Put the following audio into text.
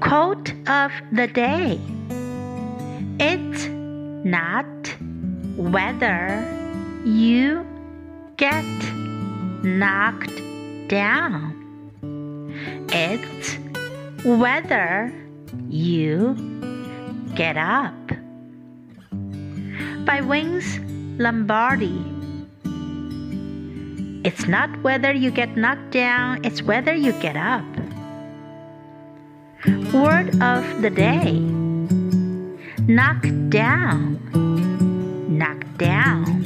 Quote of the day It's not whether you get knocked down, it's whether you get up. By Vince Lombardi. It's not whether you get knocked down, it's whether you get up. Word of the day knock down, knock down.